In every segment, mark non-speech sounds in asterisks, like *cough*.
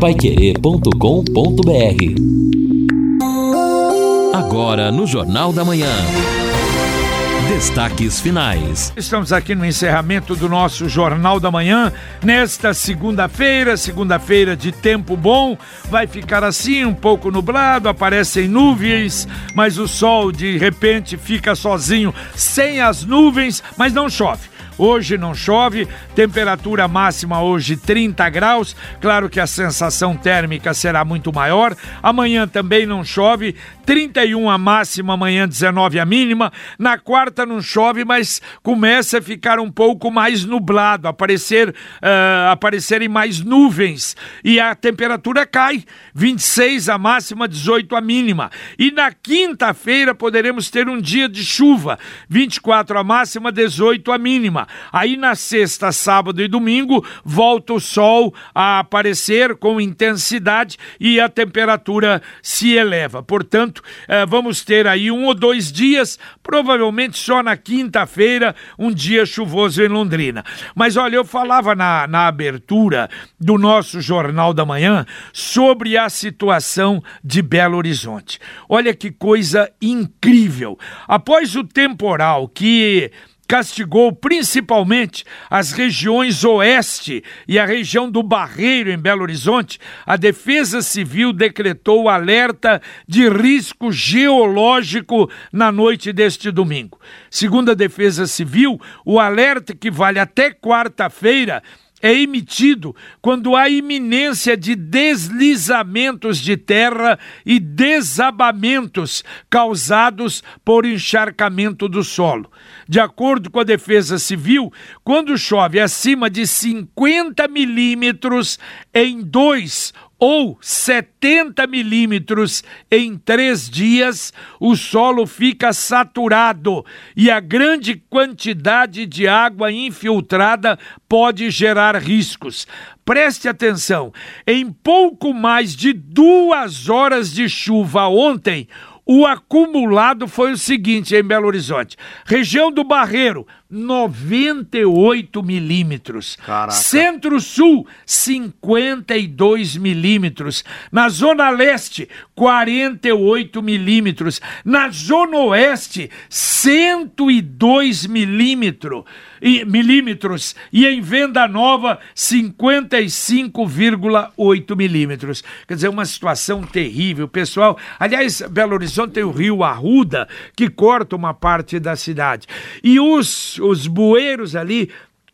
paiquerê.com.br Agora no Jornal da Manhã. Destaques finais. Estamos aqui no encerramento do nosso Jornal da Manhã, nesta segunda-feira, segunda-feira de tempo bom. Vai ficar assim, um pouco nublado, aparecem nuvens, mas o sol de repente fica sozinho, sem as nuvens, mas não chove. Hoje não chove, temperatura máxima hoje 30 graus. Claro que a sensação térmica será muito maior. Amanhã também não chove, 31 a máxima, amanhã 19 a mínima. Na quarta não chove, mas começa a ficar um pouco mais nublado, aparecer uh, aparecerem mais nuvens e a temperatura cai, 26 a máxima, 18 a mínima. E na quinta-feira poderemos ter um dia de chuva, 24 a máxima, 18 a mínima. Aí na sexta, sábado e domingo, volta o sol a aparecer com intensidade e a temperatura se eleva. Portanto, eh, vamos ter aí um ou dois dias, provavelmente só na quinta-feira, um dia chuvoso em Londrina. Mas olha, eu falava na, na abertura do nosso Jornal da Manhã sobre a situação de Belo Horizonte. Olha que coisa incrível. Após o temporal que castigou principalmente as regiões oeste e a região do Barreiro, em Belo Horizonte, a Defesa Civil decretou alerta de risco geológico na noite deste domingo. Segundo a Defesa Civil, o alerta que vale até quarta-feira é emitido quando há iminência de deslizamentos de terra e desabamentos causados por encharcamento do solo. De acordo com a Defesa Civil, quando chove acima de 50 milímetros em dois ou 70 milímetros em três dias, o solo fica saturado e a grande quantidade de água infiltrada pode gerar riscos. Preste atenção: em pouco mais de duas horas de chuva ontem, o acumulado foi o seguinte em Belo Horizonte: região do Barreiro, 98 milímetros. Centro-Sul, 52 milímetros. Na Zona Leste, 48 milímetros. Na Zona Oeste, 102 milímetros. E, milímetros. E em Venda Nova, 55,8 milímetros. Quer dizer, uma situação terrível. Pessoal, aliás, Belo Horizonte tem o rio Arruda, que corta uma parte da cidade. E os os bueiros ali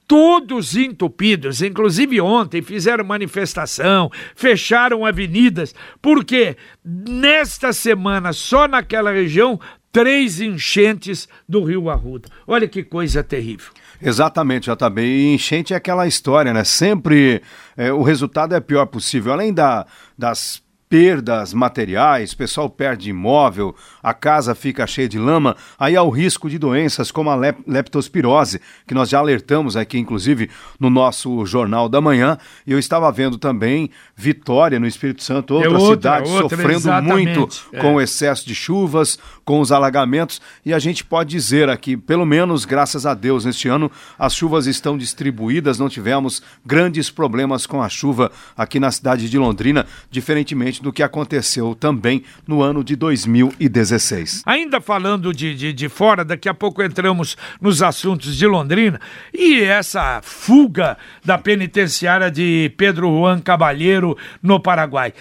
todos entupidos, inclusive ontem fizeram manifestação, fecharam avenidas, porque nesta semana, só naquela região, três enchentes do Rio Arruda. Olha que coisa terrível. Exatamente, já tá bem. Enchente é aquela história, né? Sempre é, o resultado é pior possível. Além da, das perdas materiais, o pessoal perde imóvel, a casa fica cheia de lama, aí há o risco de doenças como a lep leptospirose, que nós já alertamos aqui, inclusive, no nosso Jornal da Manhã. E eu estava vendo também Vitória, no Espírito Santo, outra, é outra cidade outra, sofrendo exatamente. muito é. com o excesso de chuvas, com os alagamentos. E a gente pode dizer aqui, pelo menos graças a Deus, neste ano as chuvas estão distribuídas, não tivemos grandes problemas com a chuva aqui na cidade de Londrina, diferentemente do que aconteceu também no ano de 2016. Ainda falando de, de, de fora, daqui a pouco entramos nos assuntos de Londrina e essa fuga da penitenciária de Pedro Juan Cabalheiro no Paraguai.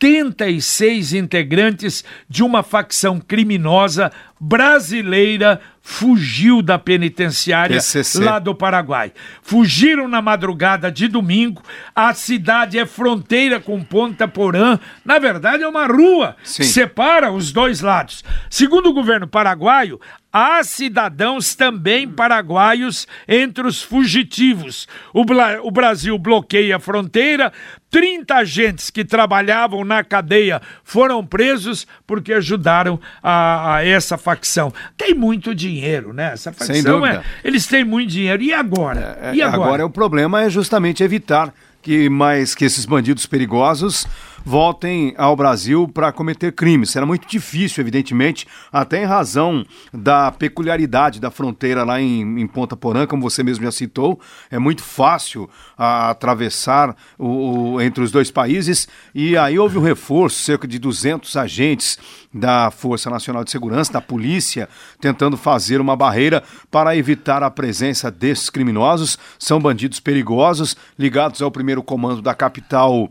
76 integrantes de uma facção criminosa brasileira fugiu da penitenciária PCC. lá do Paraguai. Fugiram na madrugada de domingo. A cidade é fronteira com Ponta Porã. Na verdade, é uma rua Sim. que separa os dois lados. Segundo o governo paraguaio, há cidadãos também paraguaios entre os fugitivos. O, o, Brasil bloqueia a fronteira. 30 agentes que trabalhavam na cadeia foram presos porque ajudaram a, a essa facção. Tem muito dinheiro, né? Essa facção é. Eles têm muito dinheiro. E agora? É, e agora? agora o problema é justamente evitar que mais que esses bandidos perigosos voltem ao Brasil para cometer crimes. Será muito difícil, evidentemente, até em razão da peculiaridade da fronteira lá em, em Ponta Porã, como você mesmo já citou. É muito fácil a, atravessar o, o, entre os dois países e aí houve um reforço, cerca de 200 agentes da Força Nacional de Segurança, da polícia, tentando fazer uma barreira para evitar a presença desses criminosos. São bandidos perigosos ligados ao primeiro comando da capital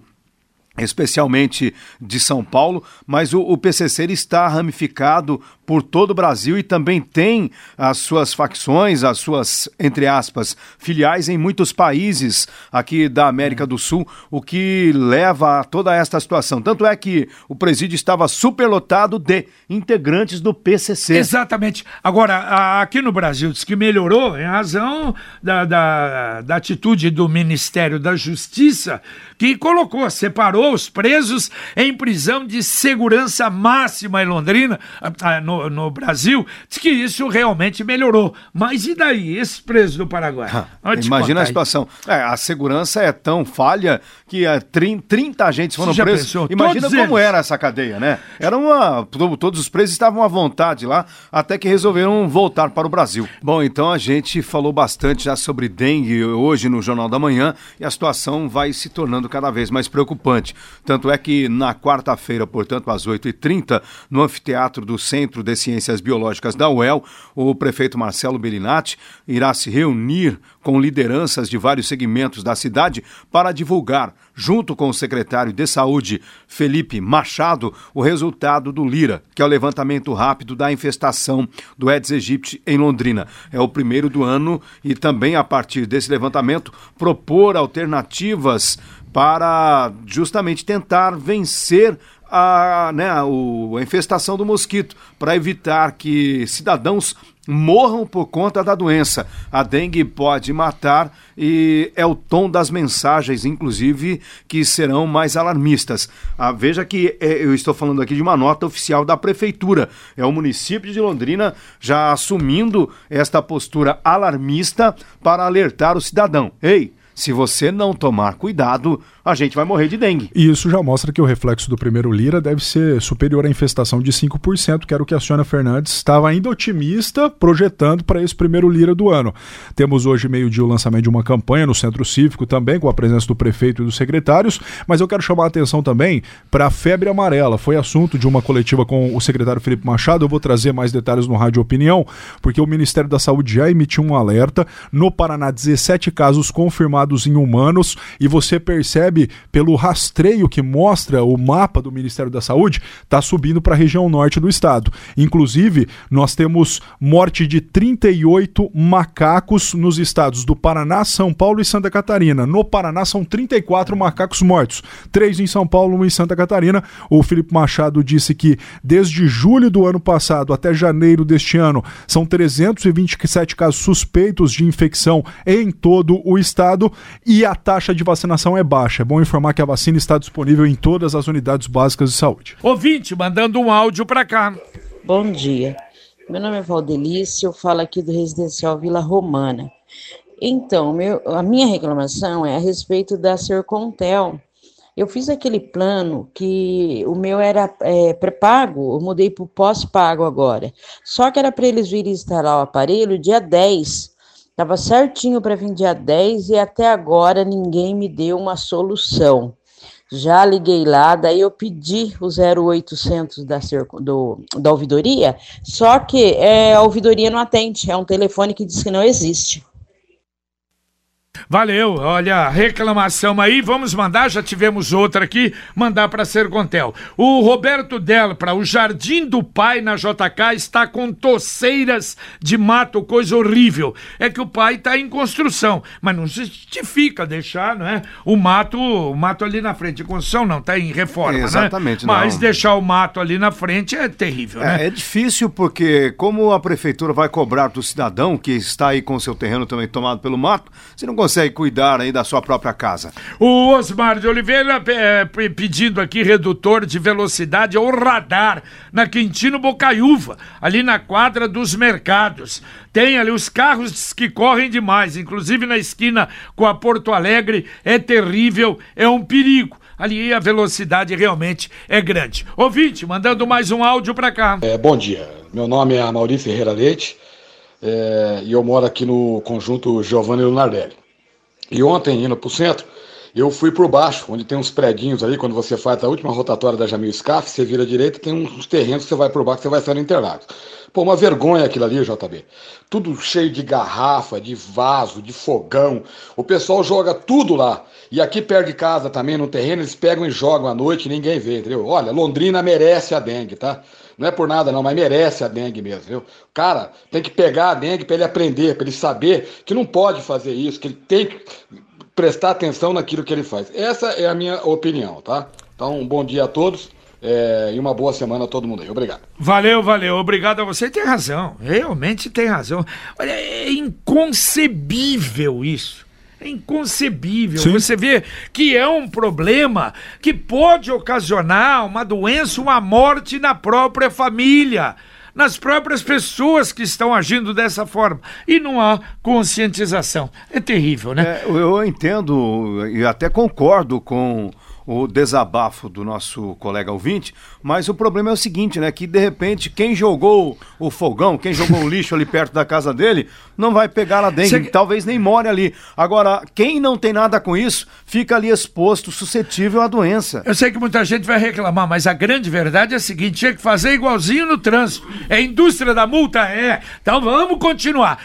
especialmente de São Paulo, mas o, o, PCC está ramificado por todo o Brasil e também tem as suas facções, as suas, entre aspas, filiais em muitos países aqui da América do Sul, o que leva a toda esta situação. Tanto é que o presídio estava superlotado de integrantes do PCC. Exatamente. Agora, aqui no Brasil diz que melhorou em razão da, da, da atitude do Ministério da Justiça, que colocou, separou os presos em prisão de segurança máxima em Londrina, ah, no no, Brasil, diz que isso realmente melhorou. Mas e daí, esses presos do Paraguai? Imagina a situação. É, a segurança é tão falha que é, 30, 30 agentes foram presos. Pensou? Imagina Todos como eles. era essa cadeia, né? Era uma. Todos os presos estavam à vontade lá, até que resolveram voltar para o Brasil. Bom, então a gente falou bastante já sobre dengue hoje no Jornal da Manhã e a situação vai se tornando cada vez mais preocupante. Tanto é que na quarta-feira, portanto, às 8h30, no anfiteatro do Centro de Ciências Biológicas da UEL, o prefeito Marcelo Bellinati irá se reunir com lideranças de vários segmentos da cidade para divulgar, junto com o secretário de Saúde, Felipe Machado, o resultado do Lira, que é o levantamento rápido da infestação do Aedes aegypti em Londrina. É o primeiro do ano e também, a partir desse levantamento, propor alternativas para justamente tentar vencer a, né, a, a infestação do mosquito, para evitar que cidadãos morram por conta da doença. A dengue pode matar e é o tom das mensagens, inclusive, que serão mais alarmistas. Ah, veja que é, eu estou falando aqui de uma nota oficial da prefeitura. É o município de Londrina já assumindo esta postura alarmista para alertar o cidadão. Ei, se você não tomar cuidado, a gente vai morrer de dengue. E isso já mostra que o reflexo do primeiro Lira deve ser superior à infestação de 5%, que era o que a Sônia Fernandes estava ainda otimista projetando para esse primeiro Lira do ano. Temos hoje, meio-dia, o lançamento de uma campanha no Centro Cívico também, com a presença do prefeito e dos secretários, mas eu quero chamar a atenção também para a febre amarela. Foi assunto de uma coletiva com o secretário Felipe Machado. Eu vou trazer mais detalhes no Rádio Opinião, porque o Ministério da Saúde já emitiu um alerta. No Paraná, 17 casos confirmados em humanos e você percebe pelo rastreio que mostra o mapa do Ministério da Saúde, está subindo para a região norte do estado. Inclusive, nós temos morte de 38 macacos nos estados do Paraná, São Paulo e Santa Catarina. No Paraná são 34 macacos mortos, três em São Paulo, um em Santa Catarina. O Felipe Machado disse que desde julho do ano passado até janeiro deste ano são 327 casos suspeitos de infecção em todo o estado e a taxa de vacinação é baixa. É bom informar que a vacina está disponível em todas as unidades básicas de saúde. Ouvinte, mandando um áudio para cá. Bom dia. Meu nome é Valdelice, eu falo aqui do Residencial Vila Romana. Então, meu, a minha reclamação é a respeito da Sercontel. Eu fiz aquele plano que o meu era é, pré-pago, eu mudei para o pós-pago agora. Só que era para eles virem instalar o aparelho dia 10 Estava certinho para vir dia 10 e até agora ninguém me deu uma solução. Já liguei lá, daí eu pedi o 0800 da, do, da ouvidoria, só que é, a ouvidoria não atende, é um telefone que diz que não existe. Valeu, olha, reclamação aí, vamos mandar, já tivemos outra aqui, mandar para Sercontel. O Roberto Del, para o Jardim do Pai na JK está com toceiras de mato, coisa horrível. É que o pai está em construção, mas não justifica deixar, não é? O mato, o mato ali na frente, construção não, está em reforma, é, exatamente, né? Mas deixar o mato ali na frente é terrível, né? É, é difícil porque como a prefeitura vai cobrar do cidadão que está aí com o seu terreno também tomado pelo mato, você não consegue consegue cuidar aí da sua própria casa. O Osmar de Oliveira é, pedindo aqui redutor de velocidade ou radar na Quintino Bocaiúva, ali na quadra dos mercados. Tem ali os carros que correm demais, inclusive na esquina com a Porto Alegre, é terrível, é um perigo. ali a velocidade realmente é grande. Ouvinte, mandando mais um áudio para cá. É, bom dia, meu nome é Maurício Ferreira Leite é, e eu moro aqui no conjunto Giovanni Lunardelli. E ontem, indo para o centro, eu fui por baixo, onde tem uns predinhos ali, quando você faz a última rotatória da Jamil Scaff, você vira à direita, tem uns terrenos que você vai por baixo, você vai sair no Interlagos. Pô, uma vergonha aquilo ali, JB. Tudo cheio de garrafa, de vaso, de fogão. O pessoal joga tudo lá. E aqui perto de casa também, no terreno, eles pegam e jogam à noite e ninguém vê, entendeu? Olha, Londrina merece a dengue, tá? Não é por nada não, mas merece a dengue mesmo, viu? Cara, tem que pegar a dengue para ele aprender, para ele saber que não pode fazer isso, que ele tem que prestar atenção naquilo que ele faz. Essa é a minha opinião, tá? Então, um bom dia a todos. É, e uma boa semana a todo mundo aí. Obrigado. Valeu, valeu. Obrigado a você. Tem razão. Realmente tem razão. Olha, é inconcebível isso. É inconcebível. Sim. Você vê que é um problema que pode ocasionar uma doença, uma morte na própria família nas próprias pessoas que estão agindo dessa forma. E não há conscientização. É terrível, né? É, eu entendo e até concordo com o desabafo do nosso colega ouvinte, mas o problema é o seguinte, né? Que de repente quem jogou o fogão, quem jogou o lixo ali perto da casa dele, não vai pegar lá dentro, Cê... talvez nem more ali. Agora, quem não tem nada com isso, fica ali exposto, suscetível à doença. Eu sei que muita gente vai reclamar, mas a grande verdade é a seguinte: tinha que fazer igualzinho no trânsito. É indústria da multa? É. Então vamos continuar.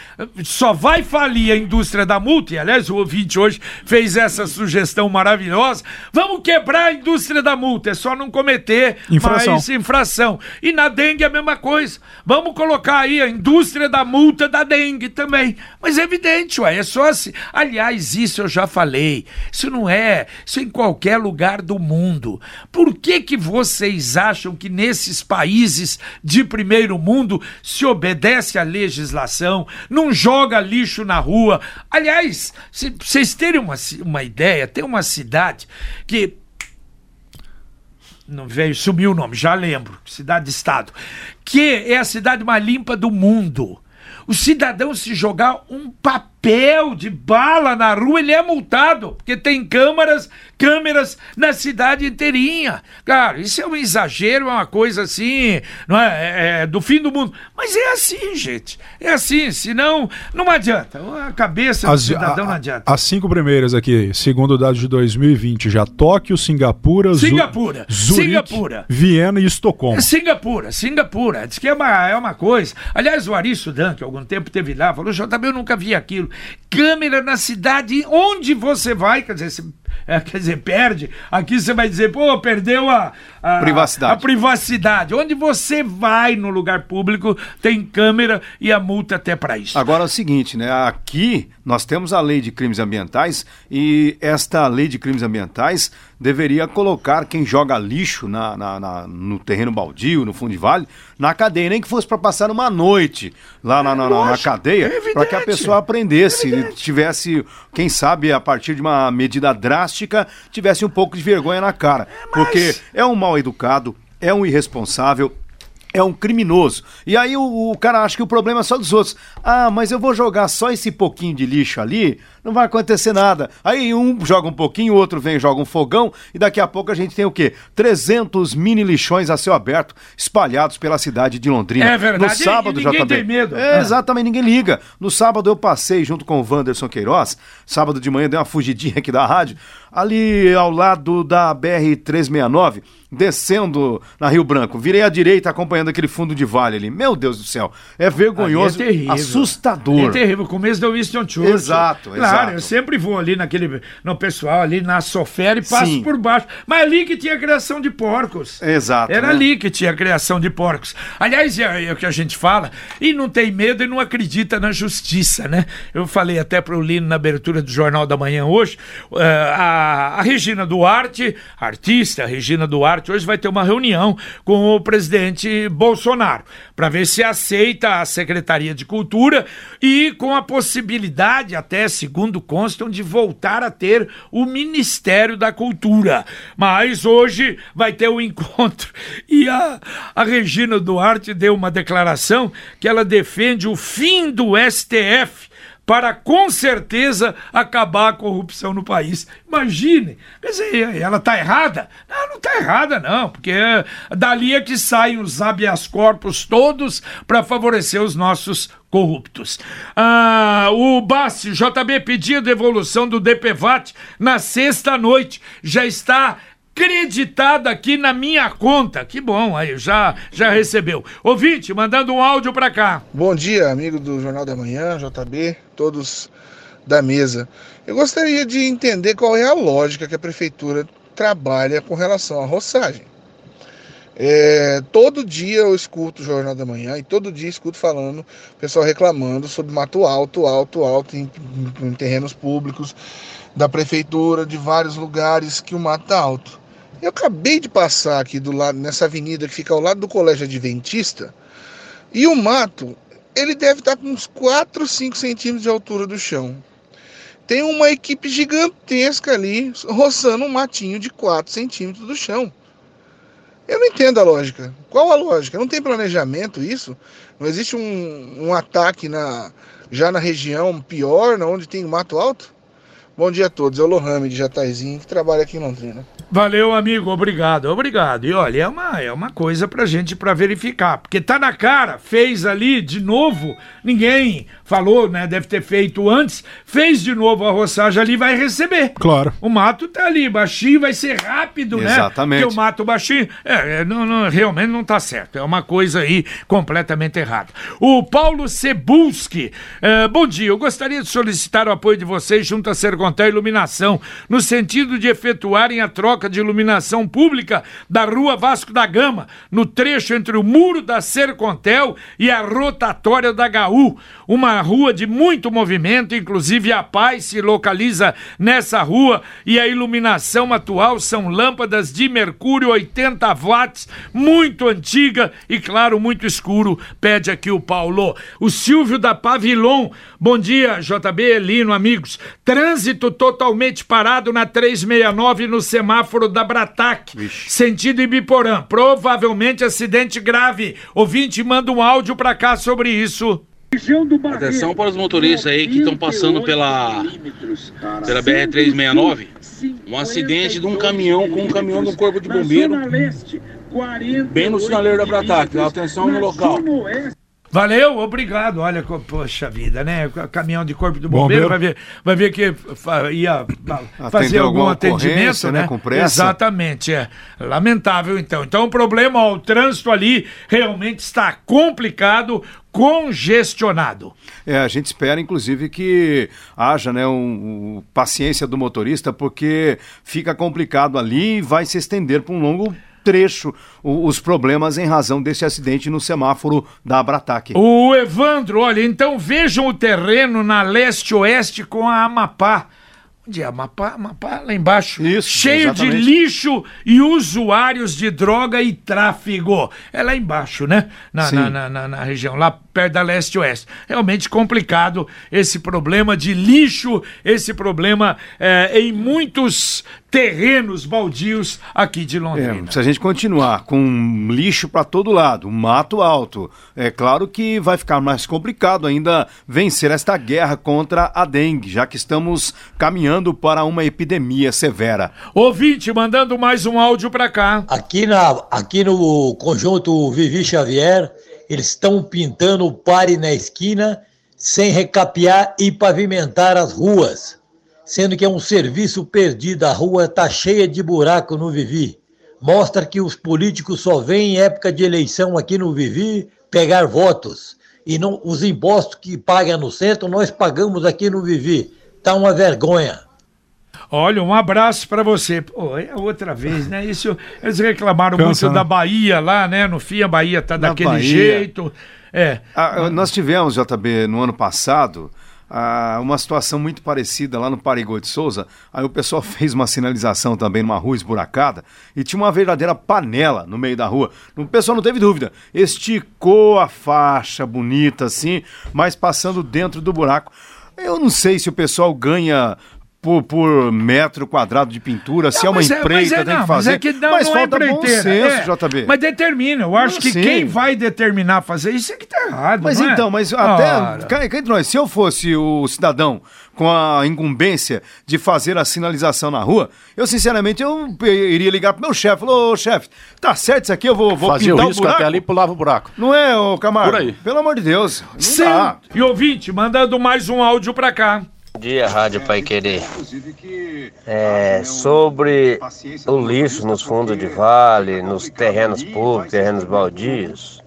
Só vai falir a indústria da multa, e aliás, o ouvinte hoje fez essa sugestão maravilhosa. Vamos que quebrar a indústria da multa, é só não cometer infração. mais infração. E na dengue é a mesma coisa. Vamos colocar aí a indústria da multa da dengue também. Mas é evidente, ué, é só assim. Aliás, isso eu já falei. Isso não é, isso é em qualquer lugar do mundo. Por que que vocês acham que nesses países de primeiro mundo se obedece à legislação, não joga lixo na rua? Aliás, se vocês terem uma, uma ideia, tem uma cidade que não veio, sumiu o nome, já lembro, cidade-estado, que é a cidade mais limpa do mundo. O cidadão se jogar um papel papel de bala na rua, ele é multado, porque tem câmeras, câmeras na cidade inteirinha. Cara, isso é um exagero, é uma coisa assim, não é, é, é do fim do mundo. Mas é assim, gente. É assim, senão não adianta. A cabeça do cidadão a, não adianta. As cinco primeiras aqui, segundo dados de 2020, já Tóquio, Singapura, Singapura, Zurique, Singapura, Viena e Estocolmo. Singapura, Singapura. Diz que é uma, é uma coisa. Aliás, o Ari Sudan, que algum tempo teve lá, falou: JB, eu nunca vi aquilo câmera na cidade onde você vai, quer dizer, é, quer dizer, perde. Aqui você vai dizer, pô, perdeu a, a, privacidade. a privacidade. Onde você vai no lugar público tem câmera e a multa até para isso. Agora é o seguinte, né? Aqui nós temos a lei de crimes ambientais e esta lei de crimes ambientais deveria colocar quem joga lixo na, na, na no terreno baldio, no fundo de vale, na cadeia, nem que fosse para passar uma noite lá na, na, na cadeia, é para que a pessoa aprendesse, é tivesse, quem sabe, a partir de uma medida drástica, tivesse um pouco de vergonha na cara. É, mas... Porque é um mal educado, é um irresponsável, é um criminoso. E aí o, o, cara acha que o problema é só dos outros. Ah, mas eu vou jogar só esse pouquinho de lixo ali, não vai acontecer nada. Aí um joga um pouquinho, o outro vem joga um fogão, e daqui a pouco a gente tem o quê? 300 mini lixões a céu aberto espalhados pela cidade de Londrina. É verdade. No sábado e, ninguém tem medo. É, exatamente, ninguém liga. No sábado eu passei junto com o Wanderson Queiroz, sábado de manhã dei uma fugidinha aqui da rádio, ali ao lado da BR-369, descendo na Rio Branco. Virei à direita acompanhando aquele fundo de vale ali. Meu Deus do céu, é vergonhoso, é terrível. assustador. É terrível, começo do Winston Churchill. Exato, claro, eu sempre vou ali naquele, no pessoal ali na Sofera e passo Sim. por baixo. Mas ali que tinha criação de porcos. Exato. Era né? ali que tinha criação de porcos. Aliás, é, é, o que a gente fala, e não tem medo e não acredita na justiça, né? Eu falei até pro Lino na abertura do Jornal da Manhã hoje, uh, a a, Regina Duarte, artista Regina Duarte, hoje vai ter uma reunião com o presidente Bolsonaro para ver se aceita a Secretaria de Cultura e com a possibilidade, até segundo constam, de voltar a ter o Ministério da Cultura. Mas hoje vai ter o um encontro *laughs* e a, a Regina Duarte deu uma declaração que ela defende o fim do STF para com certeza acabar a corrupção no país. Imagine, quer dizer, ela está errada? Não, não está errada não, porque dali é que saem os habeas corpus todos para favorecer os nossos corruptos. Ah, o Bassi, JB pediu devolução do DPVAT na sexta noite. Já está creditada aqui na minha conta. Que bom, aí já já recebeu. Ouvinte, mandando um áudio para cá. Bom dia, amigo do Jornal da Manhã, JB, todos da mesa. Eu gostaria de entender qual é a lógica que a prefeitura trabalha com relação à roçagem. É, todo dia eu escuto o Jornal da Manhã e todo dia escuto falando, pessoal reclamando sobre mato alto, alto, alto em, em terrenos públicos da prefeitura, de vários lugares que o mato está alto. Eu acabei de passar aqui do lado, nessa avenida que fica ao lado do Colégio Adventista, e o mato, ele deve estar com uns 4, 5 centímetros de altura do chão. Tem uma equipe gigantesca ali, roçando um matinho de 4 centímetros do chão. Eu não entendo a lógica. Qual a lógica? Não tem planejamento isso? Não existe um, um ataque na, já na região pior, onde tem mato alto? Bom dia a todos, é o Lohame de Jataizinho, que trabalha aqui em Londrina. Valeu, amigo, obrigado, obrigado. E olha, é uma, é uma coisa pra gente para verificar, porque tá na cara, fez ali de novo, ninguém falou, né, deve ter feito antes, fez de novo a roçagem ali, vai receber. Claro. O mato tá ali, baixinho, vai ser rápido, Exatamente. né? Exatamente. Porque o mato baixinho, é, é, não, não, realmente não tá certo, é uma coisa aí completamente errada. O Paulo Cebulski, é, bom dia, eu gostaria de solicitar o apoio de vocês junto a Sercontel Iluminação, no sentido de efetuarem a troca de iluminação pública da rua Vasco da Gama, no trecho entre o muro da Sercontel e a rotatória da HU. Uma rua de muito movimento, inclusive a Paz se localiza nessa rua e a iluminação atual são lâmpadas de mercúrio 80 watts, muito antiga e, claro, muito escuro, pede aqui o Paulo. O Silvio da Pavilon, bom dia, JB Elino, amigos. Trânsito totalmente parado na 369 no semáforo da Bratac, sentido Ibiporã. Provavelmente acidente grave. Ouvinte, manda um áudio pra cá sobre isso. Atenção para os motoristas aí que estão passando pela, pela BR-369. Um acidente de um caminhão com um caminhão do Corpo de Bombeiro. Bem no sinaleiro da Bratac. Atenção no local. Valeu, obrigado. Olha, poxa vida, né? Caminhão de corpo do bombeiro, bombeiro. vai ver, vai ver que ia fazer algum atendimento, né? né? Com pressa. Exatamente, é. Lamentável, então. Então o problema, ó, o trânsito ali realmente está complicado, congestionado. É, a gente espera, inclusive, que haja né, um, um, paciência do motorista, porque fica complicado ali e vai se estender por um longo trecho os problemas em razão desse acidente no semáforo da Abratac. O Evandro, olha, então vejam o terreno na leste-oeste com a Amapá. Onde é Amapá? Amapá lá embaixo. Isso, Cheio exatamente. de lixo e usuários de droga e tráfego. É lá embaixo, né? Na, na, na, na, na região, lá perto da leste-oeste. Realmente complicado esse problema de lixo, esse problema é, em muitos terrenos baldios aqui de Londrina. É, se a gente continuar com lixo para todo lado, mato alto, é claro que vai ficar mais complicado ainda vencer esta guerra contra a dengue, já que estamos caminhando para uma epidemia severa. Ouvinte, mandando mais um áudio para cá. Aqui, na, aqui no conjunto Vivi Xavier, eles estão pintando o pare na esquina sem recapear e pavimentar as ruas sendo que é um serviço perdido. A rua está cheia de buraco no Vivi. Mostra que os políticos só vêm em época de eleição aqui no Vivi pegar votos. E não, os impostos que pagam no centro, nós pagamos aqui no Vivi. Tá uma vergonha. Olha, um abraço para você. Pô, é outra vez, né? Isso, eles reclamaram Cansa, muito né? da Bahia lá, né? No fim, a Bahia tá daquele Bahia. jeito. É. Ah, nós tivemos, JB, no ano passado, ah, uma situação muito parecida lá no Parigô de Souza. Aí o pessoal *laughs* fez uma sinalização também numa rua esburacada e tinha uma verdadeira panela no meio da rua. O pessoal não teve dúvida, esticou a faixa bonita assim, mas passando dentro do buraco. Eu não sei se o pessoal ganha por, por metro quadrado de pintura, se é uma mas empreita, mas tem não, que fazer. Mas, é que não, mas não é falta bom empreiteira, senso, é. JB. Mas determina. Eu acho Não, que sim. quem vai determinar fazer isso é que tá errado. Mas não é? então, mas até. Cá, cá entre nós, se eu fosse o cidadão com a incumbência de fazer a sinalização na rua, eu sinceramente eu iria ligar pro meu chefe. Falou, ô chefe, tá certo isso aqui, eu vou, vou Fazia o pintar o risco buraco. até ali e pulava o buraco. Não é, ô Camargo? Por aí. Pelo amor de Deus. Não. Cento e ouvinte, mandando mais um áudio pra cá. Bom dia, Rádio Pai Querer. É, sobre o lixo nos fundos de vale, nos terrenos públicos, terrenos baldios,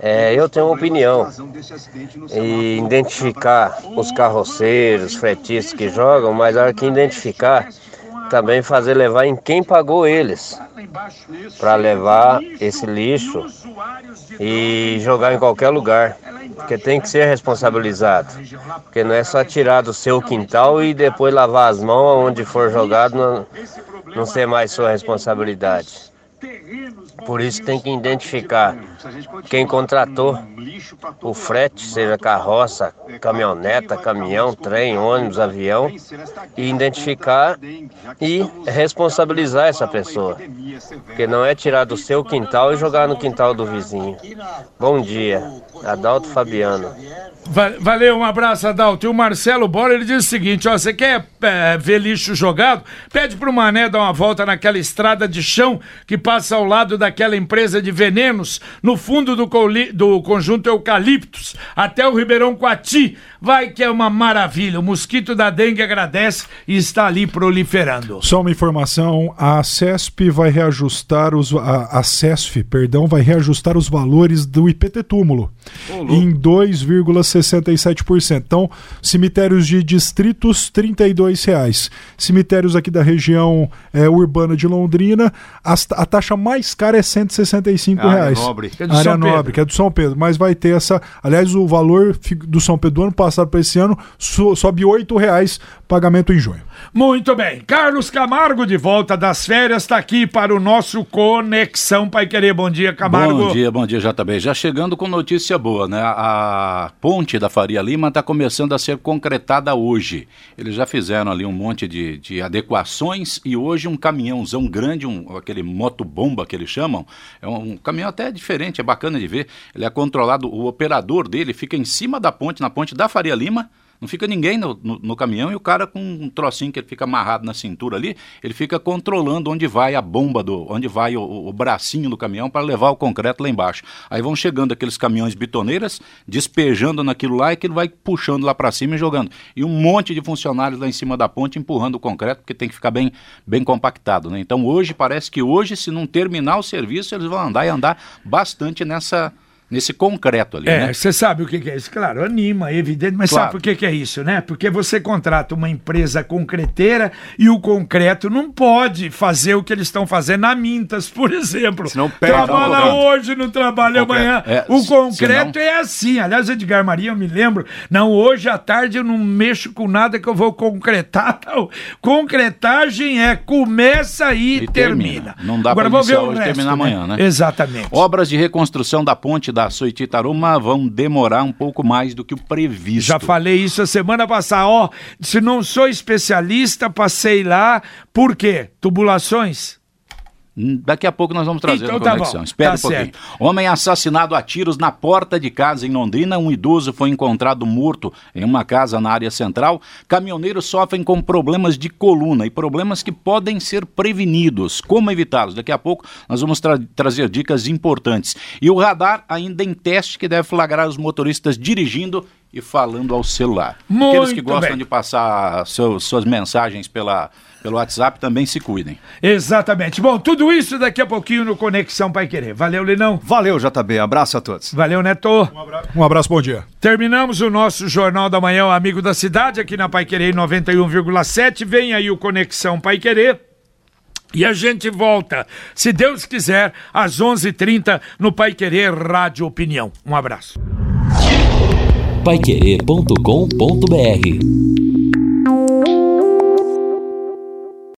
é, eu tenho uma opinião. E identificar os carroceiros, fretistas que jogam, mas a hora que identificar, também fazer levar em quem pagou eles. Para levar esse lixo e jogar em qualquer lugar. Porque tem que ser responsabilizado. Porque não é só tirar do seu quintal e depois lavar as mãos onde for jogado, não, não ser mais sua responsabilidade. Por isso tem que identificar quem contratou o frete, seja carroça, caminhoneta, caminhão, trem, ônibus, avião, e identificar e responsabilizar essa pessoa. Porque não é tirar do seu quintal e jogar no quintal do vizinho. Bom dia, Adalto Fabiano. Va- Valeu, um abraço, Adalto. E o Marcelo Bora, ele diz o seguinte, ó, você quer é, ver lixo jogado? Pede pro Mané dar uma volta naquela estrada de chão que passa ao lado daquela empresa de venenos, no fundo do, do conjunto Eucaliptos, até o Ribeirão Coati. Vai que é uma maravilha. O mosquito da dengue agradece e está ali proliferando. Só uma informação, a CESP vai reajustar os a, a CESF, perdão, vai reajustar os valores do IPT túmulo em 2,67%. Então, cemitérios de distritos 32 reais. Cemitérios aqui da região eh, urbana de Londrina, as- a taxa mais cara é R$ 165 Área reais. nobre. Que é do área São Pedro. nobre, que é do São Pedro, mas vai ter essa, aliás, o valor do São Pedro do ano passado para esse ano so- sobe 8 reais, pagamento em junho. Muito bem. Carlos Camargo, de volta das férias, está aqui para o nosso Conexão Pai Querer. Bom dia, Camargo. Bom dia, bom dia, JB. Já chegando com notícia boa, né? A ponte da Faria Lima está começando a ser concretada hoje. Eles já fizeram ali um monte de, de adequações e hoje um caminhãozão grande, um, aquele motobomba que eles chamam, é um, um caminhão até diferente, é bacana de ver. Ele é controlado, o operador dele fica em cima da ponte, na ponte da Faria Lima. Não fica ninguém no, no- no caminhão e o cara com um trocinho que ele fica amarrado na cintura ali, ele fica controlando onde vai a bomba, do, onde vai o, o- bracinho do caminhão para levar o concreto lá embaixo. Aí vão chegando aqueles caminhões bitoneiras, despejando naquilo lá e aquilo vai puxando lá para cima e jogando. E um monte de funcionários lá em cima da ponte empurrando o concreto, porque tem que ficar bem, bem compactado. Né? Então hoje, parece que hoje, se não terminar o serviço, eles vão andar e andar bastante nessa, nesse concreto ali. É, né? você sabe o que, que é isso? Claro, anima, é evidente, mas Claro. sabe por que, que é isso, né? Porque você contrata uma empresa concreteira e o concreto não pode fazer o que eles estão fazendo na Mintas, por exemplo. Senão perde Trabalha o concreto. hoje, não trabalha amanhã. É, o concreto senão- é assim. Aliás, Edgar Maria, eu me lembro. Não, hoje à tarde eu não mexo com nada que eu vou concretar. *laughs* Não. Concretagem é começa e, E termina. termina. Não dá ver iniciar hoje resto, terminar amanhã, né? Exatamente. Obras de reconstrução da ponte da Soititaruma vão demorar um pouco mais do que o previsto. Já falei isso a semana passada. Ó, se não sou especialista, passei lá. Por quê? Tubulações? Daqui a pouco nós vamos trazer Então tá conexão. bom, Espera tá um pouquinho. certo. Homem assassinado a tiros na porta de casa em Londrina. Um idoso foi encontrado morto em uma casa na área central. Caminhoneiros sofrem com problemas de coluna e problemas que podem ser prevenidos. Como evitá-los? Daqui a pouco nós vamos tra- trazer dicas importantes. E o radar ainda em teste que deve flagrar os motoristas dirigindo e falando ao celular. Aqueles que Muito gostam bem. de passar seu- suas mensagens pela, pelo WhatsApp também se cuidem. Exatamente. Bom, tudo isso daqui a pouquinho no Conexão Pai Querer. Valeu, Linão. Valeu, JB. Abraço a todos. Valeu, Neto. Um abraço, bom dia. Terminamos o nosso Jornal da Manhã, Amigo da Cidade, aqui na Pai Querer 91,7. Vem aí o Conexão Pai Querer. E a gente volta, se Deus quiser, às 11h30 no Pai Querer Rádio Opinião. Um abraço. Paiquerê.com.br